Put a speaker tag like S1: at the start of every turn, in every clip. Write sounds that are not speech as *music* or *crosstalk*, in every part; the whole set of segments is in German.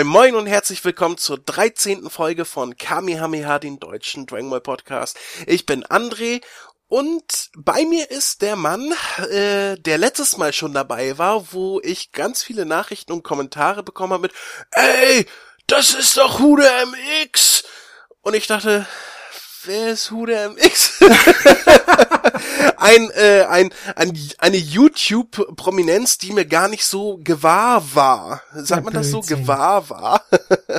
S1: Moin moin und herzlich willkommen zur 13. Folge von Kamehameha, den deutschen Dragon Ball Podcast. Ich bin André und bei mir ist der Mann, äh, der letztes Mal schon dabei war, wo ich ganz viele Nachrichten und Kommentare bekommen habe mit Ey, das ist doch Hude MX! Und ich dachte, wer ist Hude MX? *laughs* ein, äh, ein, ein, eine YouTube-Prominenz, die mir gar nicht so gewahr war. Sagt man das so? Gewahr war?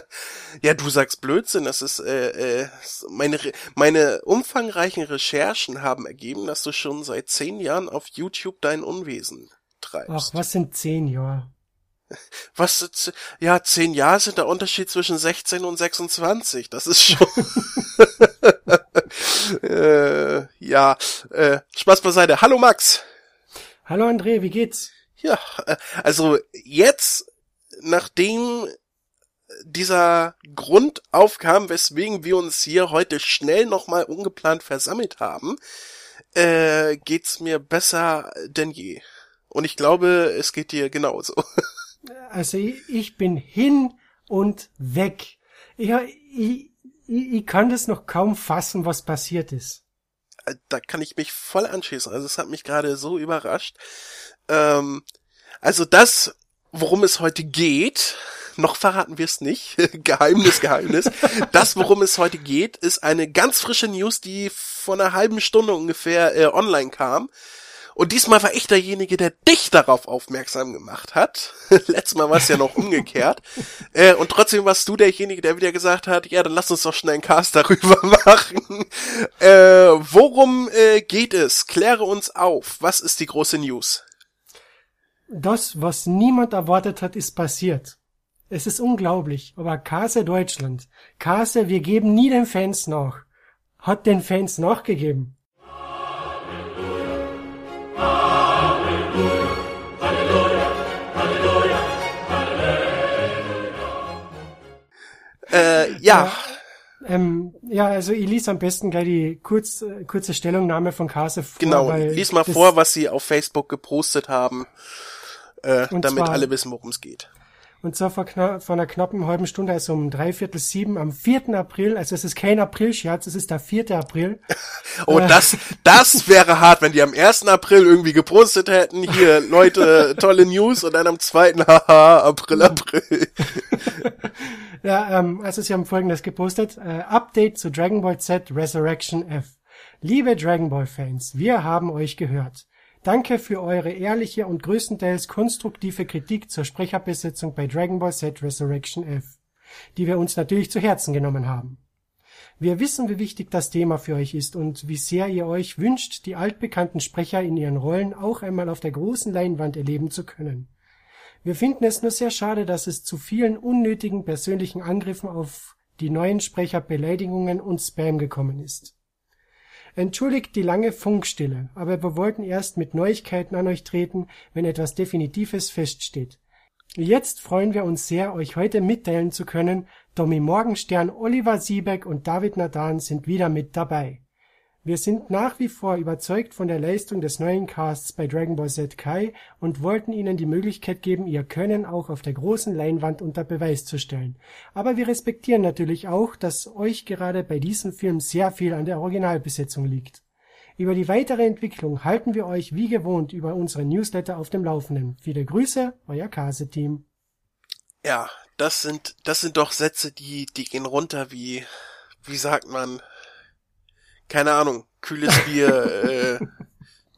S1: *laughs* ja, du sagst Blödsinn. Das ist, äh, äh, meine, meine umfangreichen Recherchen haben ergeben, dass du schon seit zehn Jahren auf YouTube dein Unwesen treibst.
S2: Ach, was sind zehn Jahre?
S1: Was, ja, zehn Jahre sind der Unterschied zwischen 16 und 26. Das ist schon. *laughs* äh, ja, äh, Spaß beiseite. Hallo Max.
S2: Hallo André, wie geht's?
S1: Ja, äh, also jetzt, nachdem dieser Grund aufkam, weswegen wir uns hier heute schnell nochmal ungeplant versammelt haben, äh, geht's mir besser denn je. Und ich glaube, es geht dir genauso. *laughs*
S2: Also ich, ich bin hin und weg. Ich, ich, ich, kann das noch kaum fassen, was passiert ist.
S1: Äh, da kann ich mich voll anschließen. Also es hat mich gerade so überrascht. Ähm, also das, worum es heute geht, noch verraten wir es nicht. *laughs* Geheimnis, Geheimnis. das, worum es heute geht, ist eine ganz frische News, die vor einer halben Stunde ungefähr äh, online kam. Und diesmal war ich derjenige, der dich darauf aufmerksam gemacht hat. *laughs* Letztes Mal war es ja noch umgekehrt. *laughs* Äh, und trotzdem warst du derjenige, der wieder gesagt hat, ja, dann lass uns doch schnell einen Cast darüber *laughs* machen. Äh, worum äh, geht es? Kläre uns auf. Was ist die große News?
S2: Das, was niemand erwartet hat, ist passiert. Es ist unglaublich, aber Kase Deutschland, Kase, wir geben nie den Fans nach, hat den Fans nachgegeben.
S1: Äh, ja.
S2: Ähm, ja, also ich lese am besten gleich die kurz, äh, kurze Stellungnahme von Kase vor.
S1: Genau, lies mal vor, was sie auf Facebook gepostet haben, äh, damit zwar, alle wissen, worum es geht.
S2: Und zwar vor, vor einer knappen halben Stunde, also um dreiviertel sieben am 4. April, also es ist kein April-Scherz, es ist der 4. April. *laughs*
S1: oh, äh, das, das wäre hart, wenn die am 1. April irgendwie gepostet hätten, hier, Leute, *laughs* tolle News, und dann am 2. *laughs* haha, April, April.
S2: ja, ähm, also sie haben folgendes gepostet, äh, Update zu Dragon Ball Z Resurrection F. Liebe Dragon Ball Fans, wir haben euch gehört. Danke für eure ehrliche und größtenteils konstruktive Kritik zur Sprecherbesetzung bei Dragon Ball Z Resurrection F, die wir uns natürlich zu Herzen genommen haben. Wir wissen, wie wichtig das Thema für euch ist und wie sehr ihr euch wünscht, die altbekannten Sprecher in ihren Rollen auch einmal auf der großen Leinwand erleben zu können. Wir finden es nur sehr schade, dass es zu vielen unnötigen persönlichen Angriffen auf die neuen Sprecher Beleidigungen und Spam gekommen ist. Entschuldigt die lange Funkstille, aber wir wollten erst mit Neuigkeiten an euch treten, wenn etwas Definitives feststeht. Jetzt freuen wir uns sehr, euch heute mitteilen zu können, Domi Morgenstern, Oliver Siebeck und David Nadan sind wieder mit dabei. Wir sind nach wie vor überzeugt von der Leistung des neuen Casts bei Dragon Ball Z Kai und wollten ihnen die Möglichkeit geben, ihr Können auch auf der großen Leinwand unter Beweis zu stellen. Aber wir respektieren natürlich auch, dass euch gerade bei diesem Film sehr viel an der Originalbesetzung liegt. Über die weitere Entwicklung halten wir euch wie gewohnt über unsere Newsletter auf dem Laufenden. Viele Grüße, euer Kase-Team.
S1: Ja, das sind, das sind doch Sätze, die, die gehen runter wie, wie sagt man, keine Ahnung, kühles Bier äh,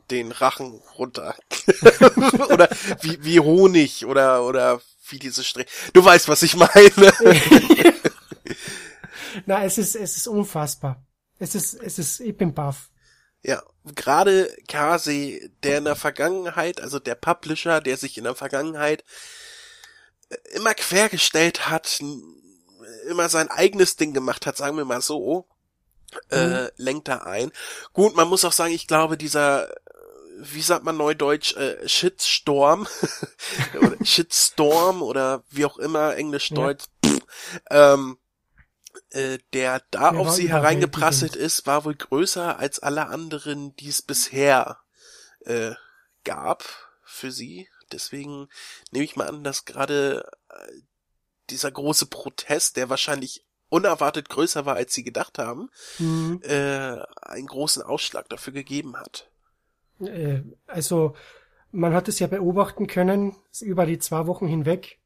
S1: den Rachen runter. *laughs* oder wie, wie Honig oder, oder wie diese Strich. Du weißt, was ich meine. *laughs*
S2: Na, es ist, es ist unfassbar. Es ist, es ist, ich bin baff.
S1: Ja, gerade Kase, der in der Vergangenheit, also der Publisher, der sich in der Vergangenheit äh, immer quergestellt hat, immer sein eigenes Ding gemacht hat, sagen wir mal so, äh, mhm. lenkt da ein. Gut, man muss auch sagen, ich glaube, dieser, wie sagt man neudeutsch, äh, Shitstorm *laughs* oder *laughs* Shitstorm oder wie auch immer, Englisch, Deutsch, ja. ähm, äh, der da der auf sie hereingeprasselt ist, war wohl größer als alle anderen, die es bisher äh, gab für sie. Deswegen nehme ich mal an, dass gerade äh, dieser große Protest, der wahrscheinlich unerwartet größer war, als sie gedacht haben, mhm. äh, einen großen Ausschlag dafür gegeben hat.
S2: Äh, also man hat es ja beobachten können über die zwei Wochen hinweg.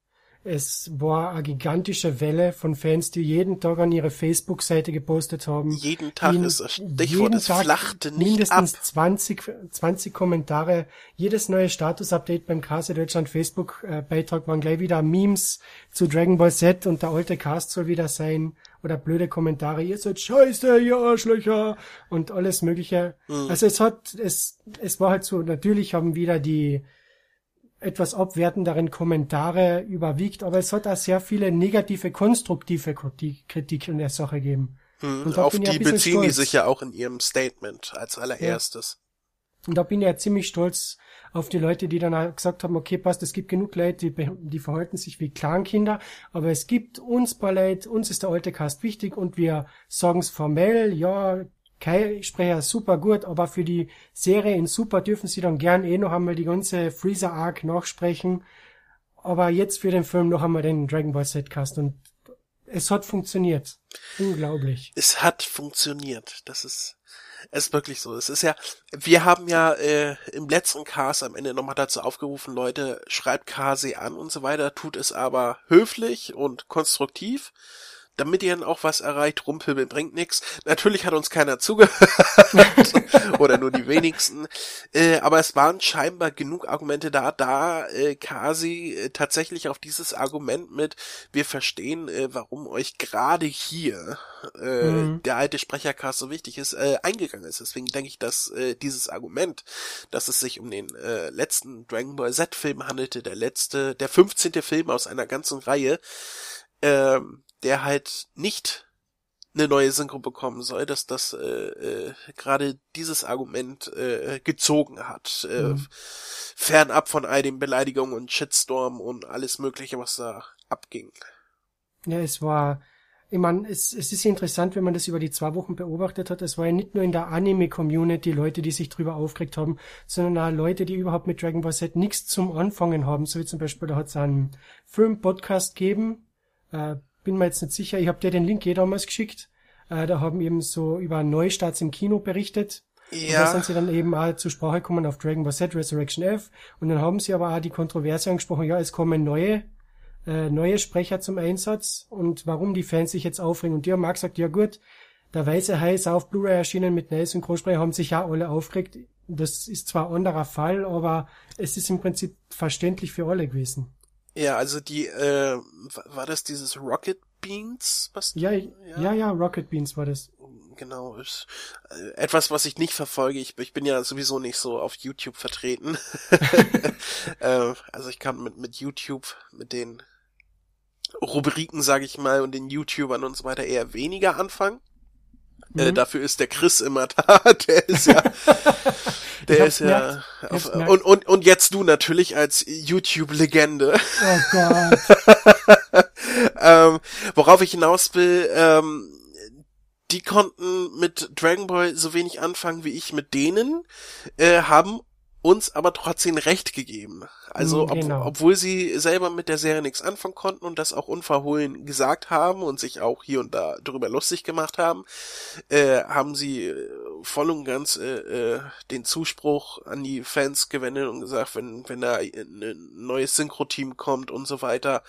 S2: Es war eine gigantische Welle von Fans, die jeden Tag an ihre Facebook-Seite gepostet haben.
S1: Jeden Tag
S2: die,
S1: ist Stichwort, es flachte nicht
S2: mindestens
S1: ab.
S2: 20, 20 Kommentare. Jedes neue Status-Update beim KC Deutschland Facebook-Beitrag waren gleich wieder Memes zu Dragon Ball Z und der alte Cast soll wieder sein. Oder blöde Kommentare, ihr seid scheiße, ihr Arschlöcher und alles mögliche. Mhm. Also es hat, es, es war halt so, natürlich haben wieder die, etwas abwertenderen Kommentare überwiegt, aber es hat auch sehr viele negative, konstruktive Kritik in der Sache gegeben.
S1: Hm, auf die beziehen stolz. die sich ja auch in ihrem Statement als allererstes.
S2: Ja. Und da bin ich ja ziemlich stolz auf die Leute, die dann auch gesagt haben, okay, passt, es gibt genug Leute, die, die verhalten sich wie Clankinder, aber es gibt uns paar Leute, uns ist der alte Cast wichtig und wir sagen es formell, ja, Kai-Sprecher super gut, aber für die Serie in Super dürfen sie dann gern eh noch einmal die ganze Freezer Arc nachsprechen. Aber jetzt für den Film noch einmal den Dragon Ball Z-Cast und es hat funktioniert. Unglaublich.
S1: Es hat funktioniert. Das ist, es ist wirklich so. Es ist ja, wir haben ja äh, im letzten Cast am Ende nochmal dazu aufgerufen, Leute, schreibt Kase an und so weiter, tut es aber höflich und konstruktiv damit ihr dann auch was erreicht. Rumpeln bringt nix. Natürlich hat uns keiner zugehört. *laughs* Oder nur die wenigsten. Äh, aber es waren scheinbar genug Argumente da, da äh, Kasi äh, tatsächlich auf dieses Argument mit, wir verstehen, äh, warum euch gerade hier äh, mhm. der alte Sprechercast so wichtig ist, äh, eingegangen ist. Deswegen denke ich, dass äh, dieses Argument, dass es sich um den äh, letzten Dragon Ball Z-Film handelte, der letzte, der 15. Film aus einer ganzen Reihe, ähm, der halt nicht eine neue Synchro bekommen soll, dass das äh, äh, gerade dieses Argument äh, gezogen hat. Äh, mhm. Fernab von all den Beleidigungen und Shitstorm und alles Mögliche, was da abging.
S2: Ja, es war, ich meine, es, es ist interessant, wenn man das über die zwei Wochen beobachtet hat. Es war ja nicht nur in der Anime-Community Leute, die sich drüber aufgeregt haben, sondern auch Leute, die überhaupt mit Dragon Ball Z nichts zum Anfangen haben. So wie zum Beispiel, da hat es einen Film-Podcast gegeben, äh, bin mir jetzt nicht sicher. Ich habe dir den Link eh damals geschickt. Äh, da haben eben so über Neustarts im Kino berichtet. Ja. Und da sind sie dann eben auch zur Sprache gekommen auf Dragon Ball Z Resurrection F. Und dann haben sie aber auch die Kontroverse angesprochen, ja, es kommen neue, äh, neue Sprecher zum Einsatz und warum die Fans sich jetzt aufregen. Und die haben auch gesagt, ja gut, der weiße Hai ist auf Blu-ray erschienen mit neuen Synchronsprecher, haben sich ja alle aufgeregt. Das ist zwar ein anderer Fall, aber es ist im Prinzip verständlich für alle gewesen.
S1: Ja, also die, äh, war das dieses Rocket Beans?
S2: Was, ja, ja, ja, ja, Rocket Beans war das.
S1: Genau, ist äh, etwas, was ich nicht verfolge. Ich, ich bin ja sowieso nicht so auf YouTube vertreten. *laughs* *laughs* äh, also ich kann mit, mit YouTube, mit den Rubriken, sage ich mal, und den YouTubern und so weiter eher weniger anfangen. Äh, mhm. Äh, dafür ist der Chris immer *laughs* da. Der ist ja, der ist ja, auf, und, und, und jetzt du natürlich als YouTube-Legende. Oh Gott. *laughs* ähm, worauf ich hinaus will, ähm, die konnten mit Dragon Ball so wenig anfangen wie ich mit denen, äh, haben uns aber trotzdem recht gegeben. Also genau. ob, obwohl sie selber mit der Serie nichts anfangen konnten und das auch unverhohlen gesagt haben und sich auch hier und da darüber lustig gemacht haben, äh, haben sie äh, voll und ganz äh, äh, den Zuspruch an die Fans gewendet und gesagt, wenn wenn da ein neues Synchro-Team kommt und so weiter,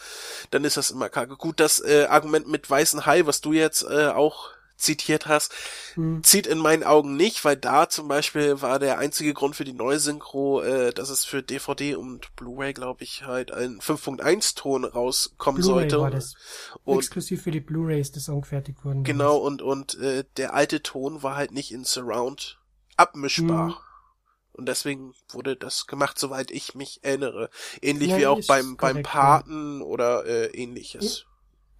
S1: dann ist das immer kacke. Gut, das äh, Argument mit weißen Hai, was du jetzt äh, auch zitiert hast, hm. zieht in meinen Augen nicht, weil da zum Beispiel war der einzige Grund für die Neusynchro, äh, dass es für DVD und Blu-ray, glaube ich, halt ein 5.1 Ton rauskommen sollte. War das.
S2: Und Exklusiv für die Blu-ray ist das angefertigt worden.
S1: Genau, und, und äh, der alte Ton war halt nicht in Surround abmischbar. Hm. Und deswegen wurde das gemacht, soweit ich mich erinnere. Ähnlich ja, wie auch beim, beim Paten ja. oder äh, ähnliches.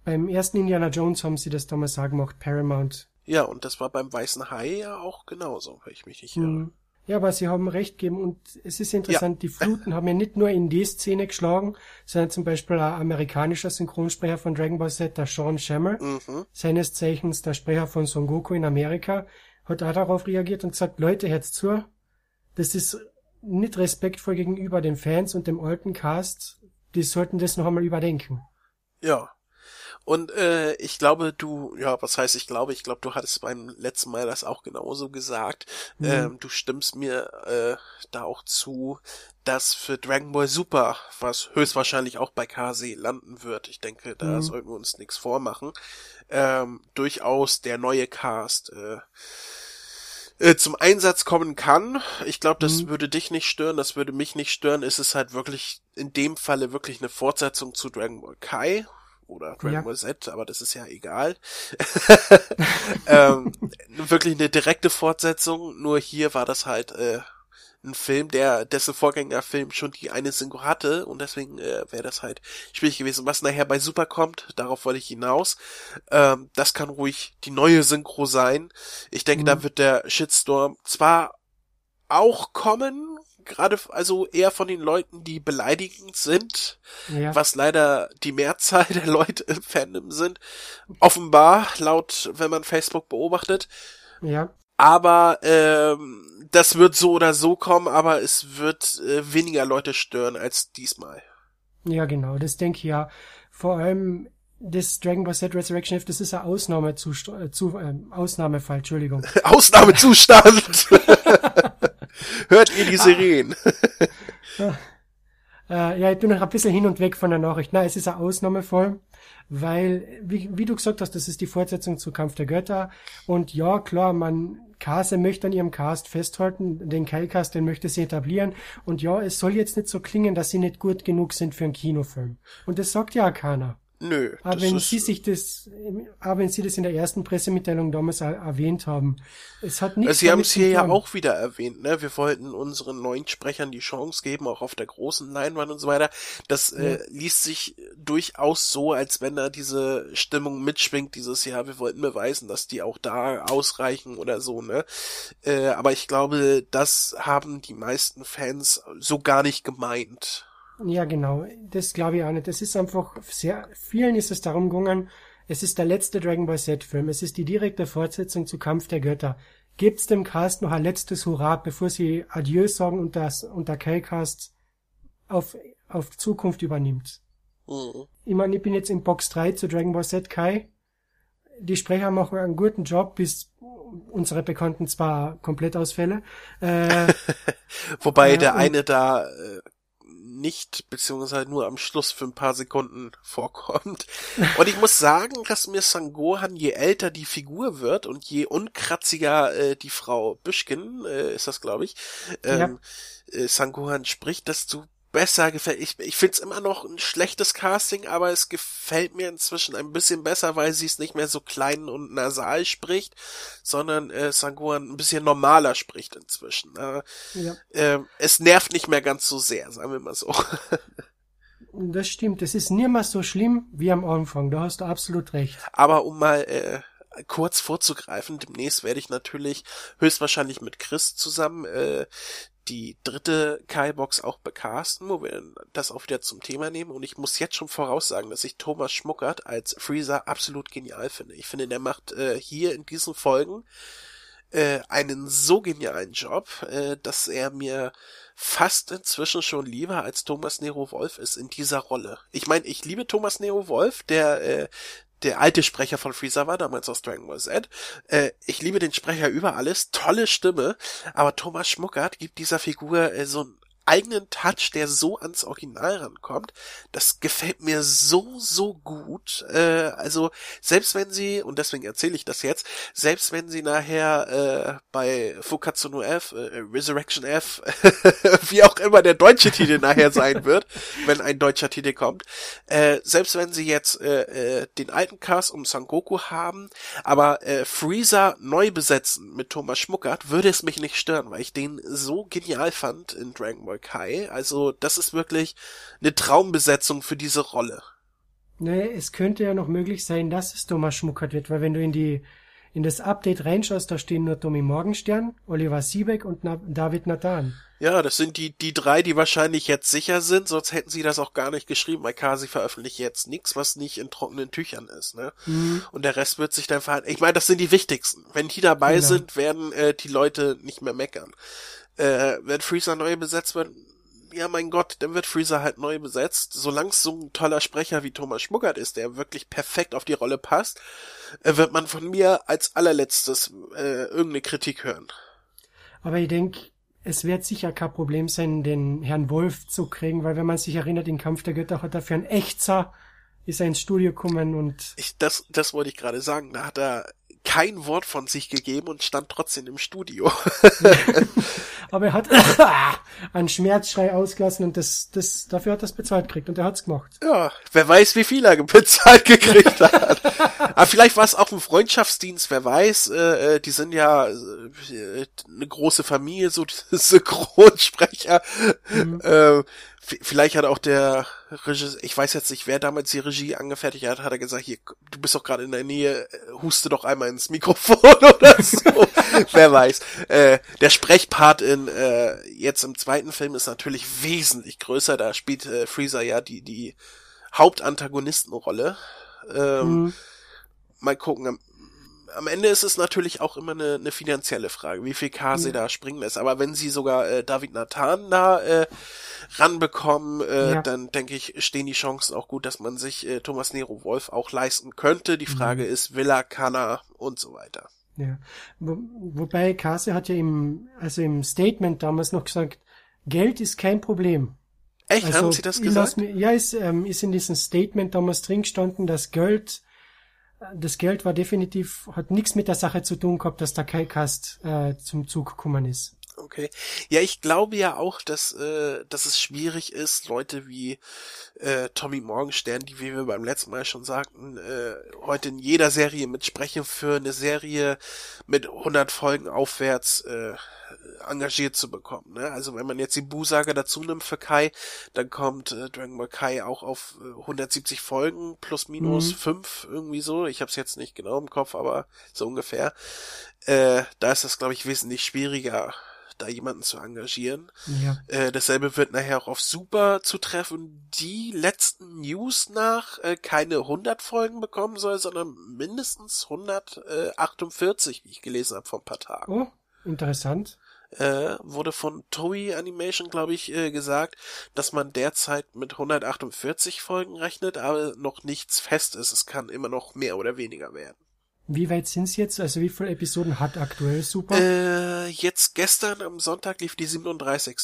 S2: Beim ersten Indiana Jones haben sie das damals auch gemacht, Paramount.
S1: Ja, und das war beim Weißen Hai ja auch genauso, wenn ich mich nicht irre. Mhm.
S2: Ja, aber sie haben recht gegeben und es ist interessant, ja. die Fluten haben ja nicht nur in die Szene geschlagen, sondern zum Beispiel ein amerikanischer Synchronsprecher von Dragon Ball Z, der Sean Shammer, mhm. seines Zeichens der Sprecher von Son Goku in Amerika, hat auch darauf reagiert und gesagt, Leute, hört's zu, das ist nicht respektvoll gegenüber den Fans und dem alten Cast, die sollten das noch einmal überdenken.
S1: Ja, Und äh, ich glaube, du, ja, was heißt ich glaube, ich glaube, du hattest beim letzten Mal das auch genauso gesagt. Mhm. Ähm, du stimmst mir äh, da auch zu, dass für Dragon Ball Super, was höchstwahrscheinlich auch bei KC landen wird, ich denke, da mhm. sollten wir uns nichts vormachen, ähm, durchaus der neue Cast äh, äh, zum Einsatz kommen kann. Ich glaube, das mhm. würde dich nicht stören, das würde mich nicht stören. Es ist halt wirklich in dem Falle wirklich eine Fortsetzung zu Dragon Ball Kai oder Dragon ja. Ball Z, aber das ist ja egal. *laughs* ähm, wirklich eine direkte Fortsetzung, nur hier war das halt äh, ein Film, der dessen Vorgängerfilm schon die eine Synchro hatte und deswegen äh, wäre das halt schwierig gewesen. Was nachher bei Super kommt, darauf wollte ich hinaus. Ähm, das kann ruhig die neue Synchro sein. Ich denke, mhm. da wird der Shitstorm zwar auch kommen, gerade also eher von den Leuten, die beleidigend sind, ja. was leider die Mehrzahl der Leute im Fandom sind. Offenbar, laut, wenn man Facebook beobachtet.
S2: Ja.
S1: Aber ähm, das wird so oder so kommen, aber es wird äh, weniger Leute stören als diesmal.
S2: Ja, genau, das denke ich ja. Vor allem das Dragon Ball Z Resurrection F, das ist ein Ausnahmezustand, äh, zu, äh, Ausnahmefall, Entschuldigung. *laughs*
S1: Ausnahmezustand! *laughs* Hört ihr die Sirenen? *laughs*
S2: äh, ja, ich bin noch ein bisschen hin und weg von der Nachricht. Nein, es ist ein Ausnahmefall weil, wie, wie du gesagt hast, das ist die Fortsetzung zu Kampf der Götter. Und ja, klar, man, Kase möchte an ihrem Cast festhalten, den Keilcast, den möchte sie etablieren. Und ja, es soll jetzt nicht so klingen, dass sie nicht gut genug sind für einen Kinofilm. Und das sagt ja keiner.
S1: Nö.
S2: Aber wenn Sie sich das, aber wenn Sie das in der ersten Pressemitteilung damals erwähnt haben, es hat nichts.
S1: Sie haben es hier ja auch wieder erwähnt, ne? Wir wollten unseren neuen Sprechern die Chance geben, auch auf der großen Leinwand und so weiter. Das äh, ja. äh, liest sich durchaus so, als wenn da diese Stimmung mitschwingt, dieses Jahr, wir wollten beweisen, dass die auch da ausreichen oder so, ne? Äh, aber ich glaube, das haben die meisten Fans so gar nicht gemeint.
S2: Ja, genau. Das glaube ich auch nicht. Es ist einfach sehr, vielen ist es darum gegangen, es ist der letzte Dragon Ball Z-Film. Es ist die direkte Fortsetzung zu Kampf der Götter. Gibt's dem Cast noch ein letztes Hurra, bevor sie Adieu sagen und das, und der K-Cast auf, auf Zukunft übernimmt. Mhm. Ich meine, ich bin jetzt in Box 3 zu Dragon Ball Z Kai. Die Sprecher machen einen guten Job, bis unsere bekannten zwar Komplettausfälle. Äh, *laughs*
S1: Wobei äh, der eine da äh, nicht, beziehungsweise nur am Schluss für ein paar Sekunden *laughs* vorkommt. Und ich muss sagen, dass mir Sangohan, je älter die Figur wird und je unkratziger äh, die Frau Büschkin, äh, ist das glaube ich, ähm, ja. äh, Sangohan spricht, desto besser gefällt. Ich, ich finde es immer noch ein schlechtes Casting, aber es gefällt mir inzwischen ein bisschen besser, weil sie es nicht mehr so klein und nasal spricht, sondern äh, Sanguan ein bisschen normaler spricht inzwischen. Äh, ja. äh, es nervt nicht mehr ganz so sehr, sagen wir mal so. *laughs*
S2: Das stimmt, es ist nie mehr so schlimm wie am Anfang, da hast du absolut recht.
S1: Aber um mal äh, kurz vorzugreifen, demnächst werde ich natürlich höchstwahrscheinlich mit Chris zusammen äh, die dritte Kai-Box auch becasten, wo wir das auch wieder zum Thema nehmen. Und ich muss jetzt schon voraussagen, dass ich Thomas Schmuckert als Freezer absolut genial finde. Ich finde, der macht äh, hier in diesen Folgen äh, einen so genialen Job, äh, dass er mir fast inzwischen schon lieber als Thomas Nero Wolf ist in dieser Rolle. Ich meine, ich liebe Thomas Nero Wolf, der äh, der alte Sprecher von Freezer war, damals aus Dragon Ball Z. Äh, ich liebe den Sprecher über alles, tolle Stimme, aber Thomas Schmuckert gibt dieser Figur äh, so eigenen Touch, der so ans Original rankommt. Das gefällt mir so, so gut. Äh, also selbst wenn sie, und deswegen erzähle ich das jetzt, selbst wenn sie nachher äh, bei Fukatsuno F, äh, Resurrection F, *laughs* wie auch immer der deutsche Titel nachher sein wird, *laughs* wenn ein deutscher Titel kommt, äh, selbst wenn sie jetzt äh, äh, den alten Cast um Sangoku haben, aber äh, Freezer neu besetzen mit Thomas Schmuckert, würde es mich nicht stören, weil ich den so genial fand in Dragon Ball Kai. Also das ist wirklich eine Traumbesetzung für diese Rolle.
S2: Nee, es könnte ja noch möglich sein, dass es Thomas Schmuckert wird, weil wenn du in die in das Update reinschaust, da stehen nur Tommy Morgenstern, Oliver Siebeck und Na David Nathan.
S1: Ja, das sind die, die drei, die wahrscheinlich jetzt sicher sind, sonst hätten sie das auch gar nicht geschrieben. Weil Kasi veröffentlicht jetzt nichts, was nicht in trockenen Tüchern ist, ne? Mhm. Und der Rest wird sich dann verhalten. Ich meine, das sind die wichtigsten. Wenn die dabei genau. sind, werden äh, die Leute nicht mehr meckern. Äh, wenn Freezer neu besetzt wird, ja mein Gott, dann wird Freezer halt neu besetzt. Solange es so ein toller Sprecher wie Thomas Schmuckert ist, der wirklich perfekt auf die Rolle passt, äh, wird man von mir als allerletztes äh, irgendeine Kritik hören.
S2: Aber ich denke, es wird sicher kein Problem sein, den Herrn Wolf zu kriegen, weil wenn man sich erinnert, den Kampf der Götter hat er für ein Echtzer ist er ins Studio gekommen und
S1: ich, das, das wollte ich gerade sagen. Da hat er kein Wort von sich gegeben und stand trotzdem im Studio. *laughs* *laughs*
S2: Aber er hat *laughs* einen Schmerzschrei ausgelassen und das, das, dafür hat er es bezahlt gekriegt und er hat's gemacht.
S1: Ja, wer weiß, wie viel er *laughs* bezahlt gekriegt hat. Aber vielleicht war es auch ein Freundschaftsdienst, wer weiß. Äh, äh die sind ja äh, eine große Familie, so *laughs* Synchronsprecher. Mhm. Äh, vielleicht hat auch der Regisseur, ich weiß jetzt nicht, wer damals die Regie angefertigt hat, hat er gesagt, hier, du bist doch gerade in der Nähe, äh, huste doch einmal ins Mikrofon *laughs* oder so. *laughs* wer weiß. Äh, der Sprechpart in äh, jetzt im zweiten Film ist natürlich wesentlich größer. Da spielt äh, Freezer ja die, die Hauptantagonistenrolle. Ähm, mhm. Mal gucken, am Ende ist es natürlich auch immer eine, eine finanzielle Frage, wie viel K sie ja. da springen lässt. Aber wenn sie sogar äh, David Nathan da äh, ranbekommen, äh, ja. dann denke ich, stehen die Chancen auch gut, dass man sich äh, Thomas Nero Wolf auch leisten könnte. Die Frage mhm. ist, will er, kann er und so weiter.
S2: Ja. Wo, wobei Kase hat ja im, also im Statement damals noch gesagt, Geld ist kein Problem.
S1: Echt? Also, Haben Sie das gesagt?
S2: Mir, ja, ist, ähm, ist in diesem Statement damals drin gestanden, dass Geld das Geld war definitiv, hat nichts mit der Sache zu tun gehabt, dass der Kaikast äh, zum Zug gekommen ist.
S1: Okay. Ja, ich glaube ja auch, dass, äh, dass es schwierig ist, Leute wie äh, Tommy Morgenstern, die, wie wir beim letzten Mal schon sagten, äh, heute in jeder Serie mitsprechen, für eine Serie mit 100 Folgen aufwärts äh, engagiert zu bekommen. Ne? Also wenn man jetzt die Bu-Saga dazu nimmt für Kai, dann kommt äh, Dragon Ball Kai auch auf äh, 170 Folgen plus minus mhm. 5 irgendwie so. Ich habe es jetzt nicht genau im Kopf, aber so ungefähr. Äh, da ist das, glaube ich, wesentlich schwieriger da jemanden zu engagieren. Ja. Äh, dasselbe wird nachher auch auf Super zu treffen, die letzten News nach äh, keine 100 Folgen bekommen soll, sondern mindestens 148, wie ich gelesen habe vor ein paar Tagen.
S2: Oh, interessant
S1: äh, wurde von Toei Animation, glaube ich, äh, gesagt, dass man derzeit mit 148 Folgen rechnet, aber noch nichts fest ist. Es kann immer noch mehr oder weniger werden.
S2: Wie weit sind's jetzt? Also wie viele Episoden hat aktuell Super?
S1: Äh, jetzt gestern am Sonntag lief die 37.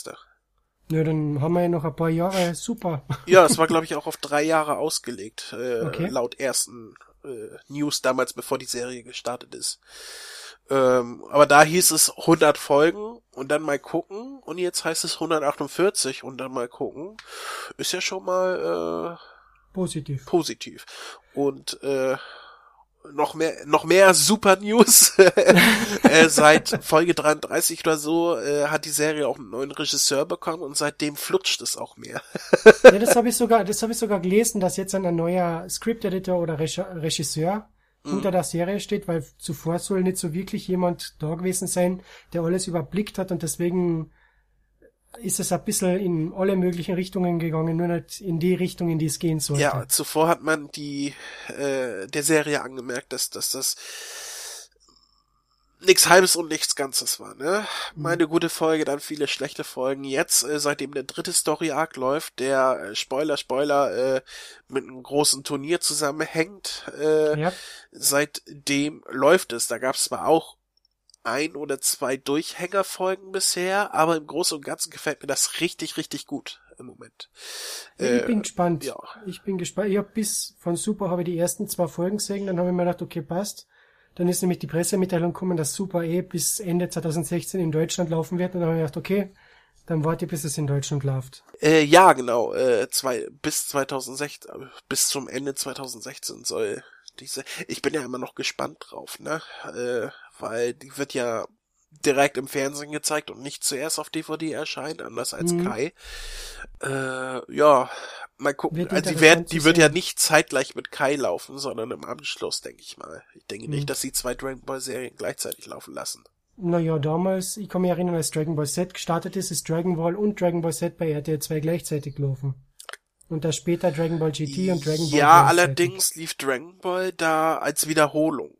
S2: Ja, dann haben wir ja noch ein paar Jahre super. *laughs*
S1: Ja, es war, glaube ich, auch auf drei Jahre ausgelegt, äh, okay. laut ersten äh, News damals, bevor die Serie gestartet ist. Ähm, aber da hieß es 100 Folgen und dann mal gucken und jetzt heißt es 148 und dann mal gucken. Ist ja schon mal
S2: äh, positiv.
S1: Positiv. Und äh, noch mehr, noch mehr Super News. *laughs* äh, seit Folge 33 oder so äh, hat die Serie auch einen neuen Regisseur bekommen und seitdem flutscht es auch mehr. *laughs*
S2: ja, das habe ich sogar, das habe ich sogar gelesen, dass jetzt ein neuer Script Editor oder Regisseur hinter der Serie steht, weil zuvor soll nicht so wirklich jemand da gewesen sein, der alles überblickt hat und deswegen ist es ein bisschen in alle möglichen Richtungen gegangen, nur nicht in die Richtung, in die es gehen sollte.
S1: Ja, zuvor hat man die äh, der Serie angemerkt, dass, dass das nichts Halbes und nichts Ganzes war, ne? Mhm. Meine gute Folge, dann viele schlechte Folgen. Jetzt, äh, seitdem der dritte Story-Arc läuft, der, äh, Spoiler, Spoiler, äh, mit einem großen Turnier zusammenhängt, äh, ja. seitdem läuft es. Da gab es zwar auch ein oder zwei Durchhängerfolgen bisher, aber im Großen und Ganzen gefällt mir das richtig, richtig gut im Moment.
S2: Ich äh, bin gespannt. Ja. Ich bin gespannt. Ich habe bis von Super habe ich die ersten zwei Folgen gesehen, dann habe ich mir gedacht, okay, passt. Dann ist nämlich die Pressemitteilung gekommen, dass Super E bis Ende 2016 in Deutschland laufen wird. Und dann habe ich gedacht, okay, dann warte, bis es in Deutschland läuft.
S1: Äh, ja, genau. Äh, zwei, bis 2016, bis zum Ende 2016 soll diese. Ich bin ja immer noch gespannt drauf, ne? Äh, weil die wird ja direkt im Fernsehen gezeigt und nicht zuerst auf DVD erscheint, anders als mhm. Kai. Äh, ja, mal gucken. Also die, werden, die wird ja nicht zeitgleich mit Kai laufen, sondern im Anschluss, denke ich mal. Ich denke nicht, hm. dass sie zwei Dragon Ball Serien gleichzeitig laufen lassen.
S2: Naja, damals, ich kann mich erinnern, als Dragon Ball Z gestartet ist, ist Dragon Ball und Dragon Ball Z bei RTL 2 gleichzeitig laufen. Und da später Dragon Ball GT und Dragon Ball
S1: Ja, allerdings lief Dragon Ball da als Wiederholung.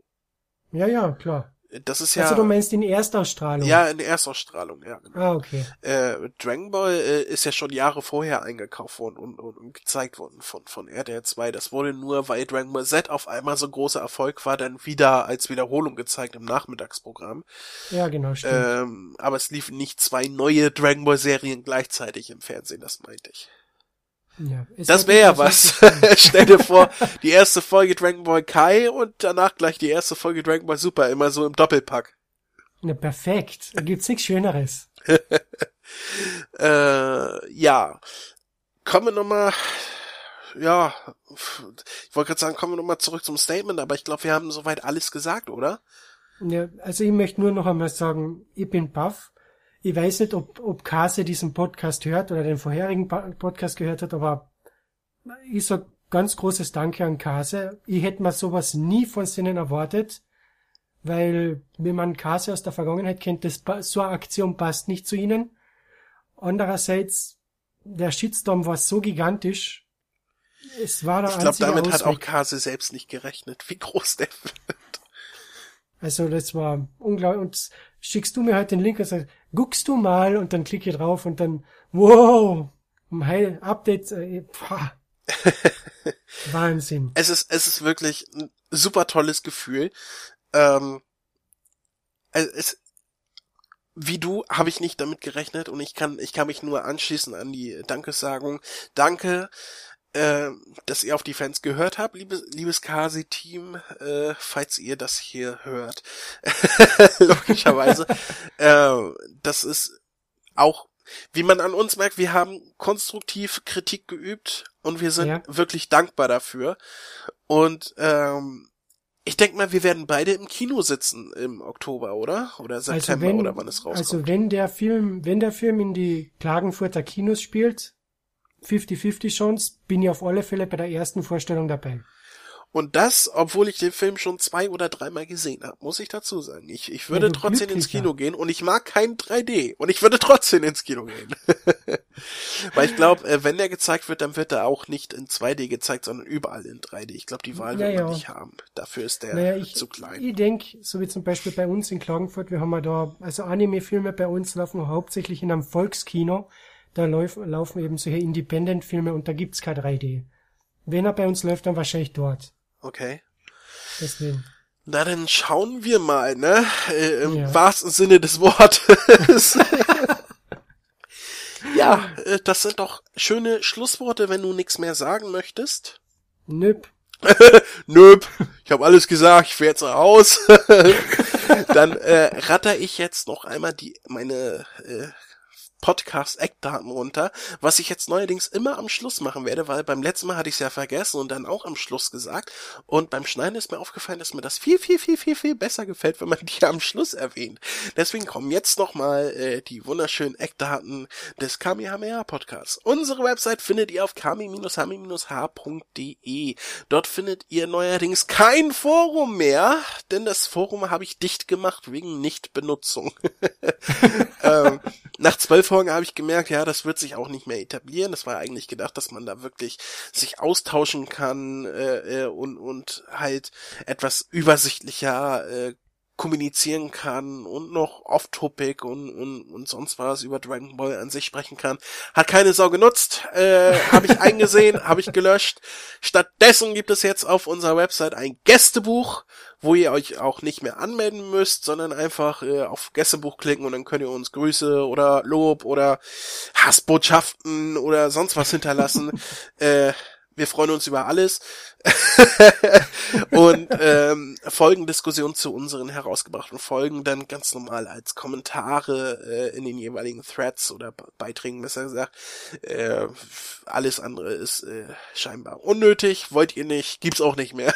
S2: Ja, ja, klar.
S1: Das ist ja.
S2: Also du meinst in Erstausstrahlung?
S1: Ja, in Erstausstrahlung, ja. Genau.
S2: Ah, okay.
S1: Äh, Dragon Ball äh, ist ja schon Jahre vorher eingekauft worden und, und, und gezeigt worden von, von RTL 2. Das wurde nur, weil Dragon Ball Z auf einmal so großer Erfolg war, dann wieder als Wiederholung gezeigt im Nachmittagsprogramm.
S2: Ja, genau, stimmt.
S1: Ähm, aber es liefen nicht zwei neue Dragon Ball Serien gleichzeitig im Fernsehen, das meinte ich.
S2: Ja, es
S1: Das
S2: hat
S1: wäre ja was. *laughs* Stell dir vor, die erste Folge Dragon Ball Kai und danach gleich die erste Folge Dragon Ball Super, immer so im Doppelpack.
S2: Na, perfekt. Da gibt's nichts Schöneres. *laughs*
S1: Äh, ja. Kommen wir nochmal, ja, ich wollte gerade sagen, kommen wir nochmal zurück zum Statement, aber ich glaube, wir haben soweit alles gesagt, oder?
S2: Ja, also ich möchte nur noch einmal sagen, ich bin baff. Ich weiß nicht, ob, ob Kase diesen Podcast hört oder den vorherigen Podcast gehört hat, aber ich sag ganz großes Danke an Kase. Ich hätte mir sowas nie von Sinnen erwartet, weil wenn man Kase aus der Vergangenheit kennt, das, so eine Aktion passt nicht zu ihnen. Andererseits, der Shitstorm war so gigantisch. Es war der
S1: Ich glaube, damit hat auch
S2: Ausweg.
S1: Kase selbst nicht gerechnet, wie groß der wird.
S2: Also das war unglaublich. Und schickst du mir halt den Link und sagst, guckst du mal und dann klicke ich drauf und dann, wow, Heil, Update, äh, pah. *laughs* Wahnsinn.
S1: Es ist, es ist wirklich ein super tolles Gefühl. Ähm, es, es, wie du habe ich nicht damit gerechnet und ich kann, ich kann mich nur anschließen an die Dankesagung. Danke, äh, dass ihr auf die Fans gehört habt, liebes, liebes Kasi-Team, äh, falls ihr das hier hört. *laughs* Logischerweise. *laughs* äh, das ist auch, wie man an uns merkt, wir haben konstruktiv Kritik geübt und wir sind
S2: Ja.
S1: wirklich dankbar dafür. Und ähm, ich denke mal, wir werden beide im Kino sitzen im Oktober, oder? Oder September
S2: Also wenn,
S1: oder wann es rauskommt.
S2: also wenn der Film, wenn der Film in die Klagenfurter Kinos spielt, 50-50 Chance, bin ich auf alle Fälle bei der ersten Vorstellung dabei.
S1: Und das, obwohl ich den Film schon zwei oder dreimal gesehen habe, muss ich dazu sagen. Ich, ich würde
S2: Ja,
S1: trotzdem ins. Kino gehen und ich mag kein 3D und ich würde trotzdem ins Kino gehen. *laughs* Weil ich glaube, äh, wenn der gezeigt wird, dann wird er auch nicht in 2D gezeigt, sondern überall in 3D. Ich glaube, die Wahl
S2: Ja,
S1: wird man
S2: ja.
S1: nicht haben. Dafür ist der
S2: Naja, ich,
S1: zu klein.
S2: ich denk, so wie zum Beispiel bei uns in Klagenfurt, wir haben ja da, also Anime-Filme bei uns laufen hauptsächlich in einem Volkskino. Da lauf, laufen eben solche Independent-Filme und da gibt's kein 3D. Wenn er bei uns läuft, dann wahrscheinlich dort.
S1: Okay.
S2: Deswegen.
S1: Na, dann schauen wir mal, ne? Äh, Im
S2: Ja.
S1: wahrsten Sinne des Wortes. *laughs* ja, äh, das sind doch schöne Schlussworte, wenn du nichts mehr sagen möchtest.
S2: Nöp. *laughs*
S1: Nöp, ich habe alles gesagt, ich fahr jetzt Haus. *laughs* Dann äh, ratter ich jetzt noch einmal die meine äh, Podcast-Eckdaten runter, was ich jetzt neuerdings immer am Schluss machen werde, weil beim letzten Mal hatte ich es ja vergessen und dann auch am Schluss gesagt. Und beim Schneiden ist mir aufgefallen, dass mir das viel, viel, viel, viel, viel besser gefällt, wenn man *laughs* die am Schluss erwähnt. Deswegen kommen jetzt nochmal äh, die wunderschönen Eckdaten des Kamehameha Podcasts. Unsere Website findet ihr auf kami-hami-h.de. Dort findet ihr neuerdings kein Forum mehr, denn das Forum habe ich dicht gemacht wegen Nichtbenutzung. *laughs* ähm, nach zwölf Folgen habe ich gemerkt, ja, das wird sich auch nicht mehr etablieren. Das war eigentlich gedacht, dass man da wirklich sich austauschen kann äh, äh, und, und halt etwas übersichtlicher äh, kommunizieren kann und noch off-topic und, und, und sonst was über Dragon Ball an sich sprechen kann. Hat keine Sau genutzt, äh, habe ich eingesehen, habe ich gelöscht. Stattdessen gibt es jetzt auf unserer Website ein Gästebuch, wo ihr euch auch nicht mehr anmelden müsst, sondern einfach äh, auf Gästebuch klicken und dann könnt ihr uns Grüße oder Lob oder Hassbotschaften oder sonst was hinterlassen. *laughs* äh, wir freuen uns über alles. *laughs* und ähm, Folgendiskussion zu unseren herausgebrachten Folgen dann ganz normal als Kommentare äh, in den jeweiligen Threads oder Be- Beiträgen besser gesagt. Äh, alles andere ist äh, scheinbar unnötig, wollt ihr nicht, gibt's auch nicht mehr.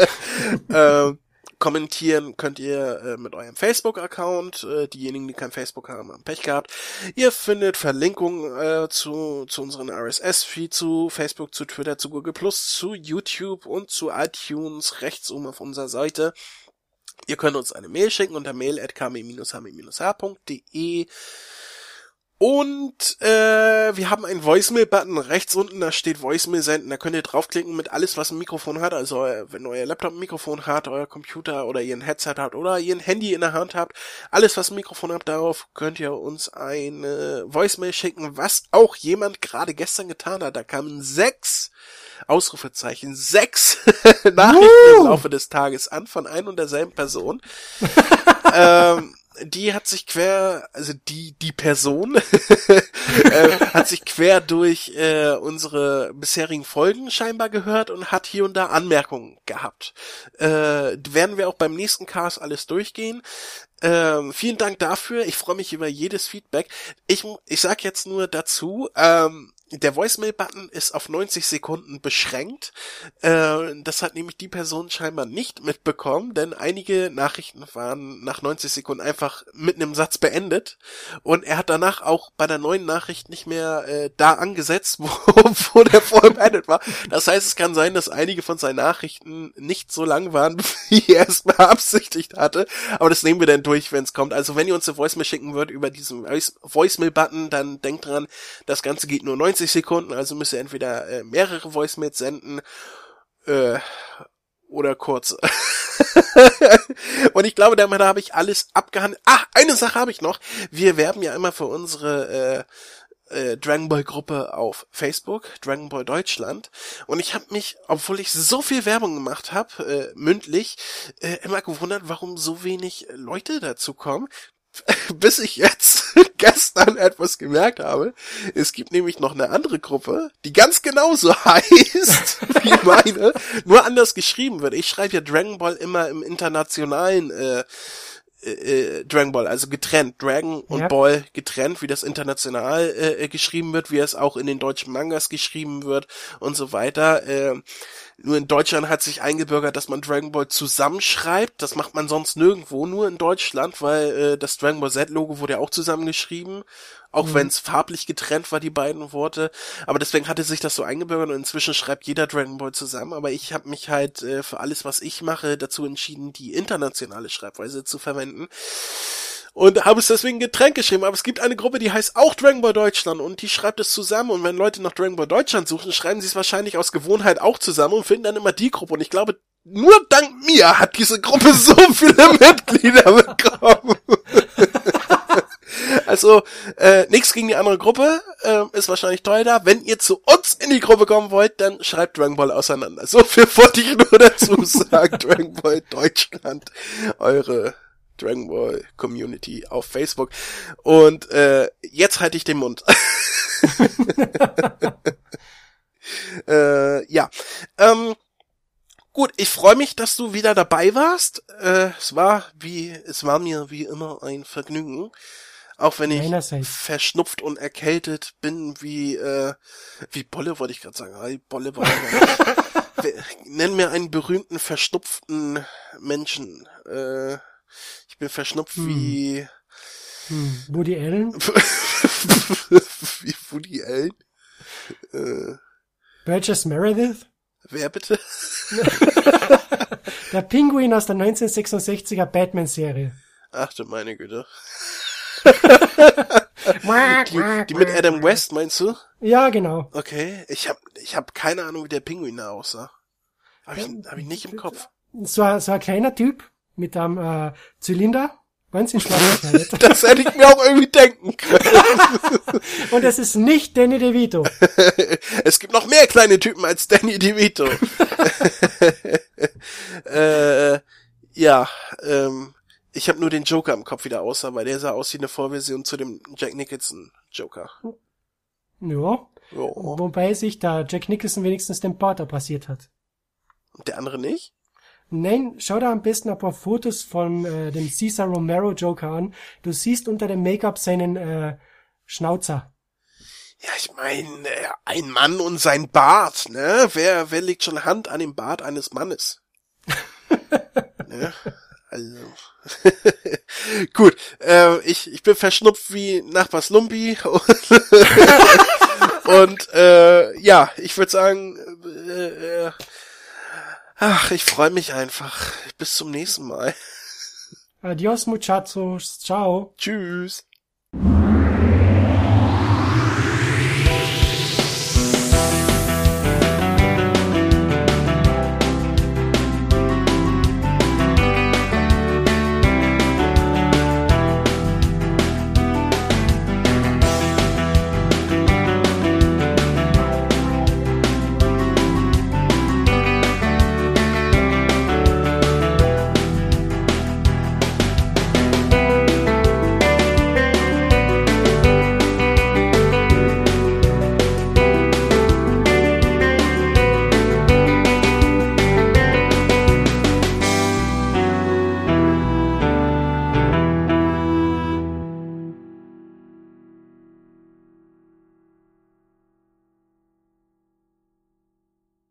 S1: *laughs* ähm, Kommentieren könnt ihr äh, mit eurem Facebook-Account. Äh, diejenigen, die kein Facebook haben, haben Pech gehabt. Ihr findet Verlinkungen äh, zu, zu unseren RSS-Feed, zu Facebook, zu Twitter, zu Google Plus, zu YouTube und zu iTunes rechts oben auf unserer Seite. Ihr könnt uns eine Mail schicken unter mail at hami-hami-h.de Und äh, wir haben einen Voicemail-Button rechts unten, da steht Voicemail senden. Da könnt ihr draufklicken mit alles, was ein Mikrofon hat. Also äh, wenn euer Laptop ein Mikrofon hat, euer Computer oder ihr ein Headset habt oder ihr ein Handy in der Hand habt, alles, was ein Mikrofon habt, darauf könnt ihr uns eine Voicemail schicken, was auch jemand gerade gestern getan hat. Da kamen sechs Ausrufezeichen, sechs *laughs* Nachrichten im Laufe des Tages an von ein und derselben Person. *laughs* ähm, die hat sich quer, also die die Person *laughs* äh, hat sich quer durch äh, unsere bisherigen Folgen scheinbar gehört und hat hier und da Anmerkungen gehabt. Äh, werden wir auch beim nächsten Cast alles durchgehen. Ähm, vielen Dank dafür. Ich freue mich über jedes Feedback. Ich ich sag jetzt nur dazu. Ähm, der Voicemail-Button ist auf 90 Sekunden beschränkt. Äh, das hat nämlich die Person scheinbar nicht mitbekommen, denn einige Nachrichten waren nach 90 Sekunden einfach mitten im Satz beendet. Und er hat danach auch bei der neuen Nachricht nicht mehr äh, da angesetzt, *laughs* wo, wo der vorher beendet war. Das heißt, es kann sein, dass einige von seinen Nachrichten nicht so lang waren, *laughs* wie er es beabsichtigt hatte. Aber das nehmen wir dann durch, wenn es kommt. Also wenn ihr uns eine Voicemail schicken wollt über diesen Voicemail-Button, dann denkt dran, das Ganze geht nur 90 90 Sekunden, also müsst ihr entweder äh, mehrere Voicemails senden äh, oder kurz. *laughs* und ich glaube, damit habe ich alles abgehandelt. Ah, eine Sache habe ich noch. Wir werben ja immer für unsere äh, äh, Dragon Ball Gruppe auf Facebook, Dragon Ball Deutschland. Und ich habe mich, obwohl ich so viel Werbung gemacht habe, äh, mündlich, äh, immer gewundert, warum so wenig Leute dazu kommen. *laughs* bis ich jetzt *laughs* gestern etwas gemerkt habe. Es gibt nämlich noch eine andere Gruppe, die ganz genauso *laughs* heißt wie meine, nur anders geschrieben wird. Ich schreibe ja Dragon Ball immer im internationalen äh, äh, äh Dragon Ball, also getrennt, Dragon und ja. Ball getrennt, wie das international äh, äh, geschrieben wird, wie es auch in den deutschen Mangas geschrieben wird und so weiter. Äh, nur in Deutschland hat sich eingebürgert, dass man Dragon Ball zusammenschreibt. Das macht man sonst nirgendwo, nur in Deutschland, weil äh, das Dragon Ball Z-Logo wurde ja auch zusammengeschrieben. Auch mhm. wenn es farblich getrennt war, die beiden Worte. Aber deswegen hatte sich das so eingebürgert und inzwischen schreibt jeder Dragon Ball zusammen. Aber ich habe mich halt äh, für alles, was ich mache, dazu entschieden, die internationale Schreibweise zu verwenden und habe es deswegen getrennt geschrieben. Aber es gibt eine Gruppe, die heißt auch Dragon Ball Deutschland und die schreibt es zusammen. Und wenn Leute nach Dragon Ball Deutschland suchen, schreiben sie es wahrscheinlich aus Gewohnheit auch zusammen und finden dann immer die Gruppe. Und ich glaube, nur dank mir hat diese Gruppe *laughs* so viele *laughs* Mitglieder bekommen. *laughs* also, äh, nichts gegen die andere Gruppe, äh, ist wahrscheinlich toll da. Wenn ihr zu uns in die Gruppe kommen wollt, dann schreibt Dragon Ball auseinander. So viel wollte ich nur dazu sagen. Dragon Ball Deutschland, eure Dragon Ball Community auf Facebook. Und äh, jetzt halte ich den Mund. *laughs* äh, ja. Ähm, gut, ich freue mich, dass du wieder dabei warst. Äh, es war wie, es war mir wie immer ein Vergnügen. Auch wenn ich verschnupft und erkältet bin, wie, äh, wie Bolle wollte ich gerade sagen. Hey, Bolle war *laughs* Nenn mir einen berühmten verschnupften Menschen. Äh, ich bin verschnupft hm. wie...
S2: Hm. Woody Allen? *laughs*
S1: wie Woody Allen?
S2: Äh, Burgess Meredith?
S1: Wer bitte? *laughs*
S2: der Pinguin aus der 1966er Batman-Serie.
S1: Ach du meine Güte. *laughs* die, die, mit Adam West, meinst du?
S2: Ja, genau.
S1: Okay, ich hab, ich hab keine Ahnung, wie der Pinguin da aussah. Hab ich, hab ich nicht im Kopf.
S2: So, so ein kleiner Typ, mit einem äh, Zylinder, ganz in *laughs*
S1: Das hätte ich mir auch irgendwie denken können. *laughs*
S2: Und es ist nicht Danny DeVito. *laughs*
S1: es gibt noch mehr kleine Typen als Danny DeVito. äh, ja, ähm, ich habe nur den Joker im Kopf wieder außer, weil der sah aus wie eine Vorversion zu dem Jack Nicholson Joker.
S2: Ja. Jo. Wobei sich da Jack Nicholson wenigstens den Bart passiert hat.
S1: Und der andere nicht?
S2: Nein, schau da am besten ein paar Fotos von äh, dem Cesar Romero Joker an. Du siehst unter dem Make-up seinen äh, Schnauzer.
S1: Ja, ich meine, äh, ein Mann und sein Bart, ne? Wer, wer legt schon Hand an den Bart eines Mannes? *laughs* ne? Also. *laughs* Gut, äh, ich, ich bin verschnupft wie Nachbars Lumpi. *laughs* und äh, ja, ich würde sagen, äh, äh, Ach, ich freue mich einfach. Bis zum nächsten Mal.
S2: Adios, muchachos. Ciao.
S1: Tschüss.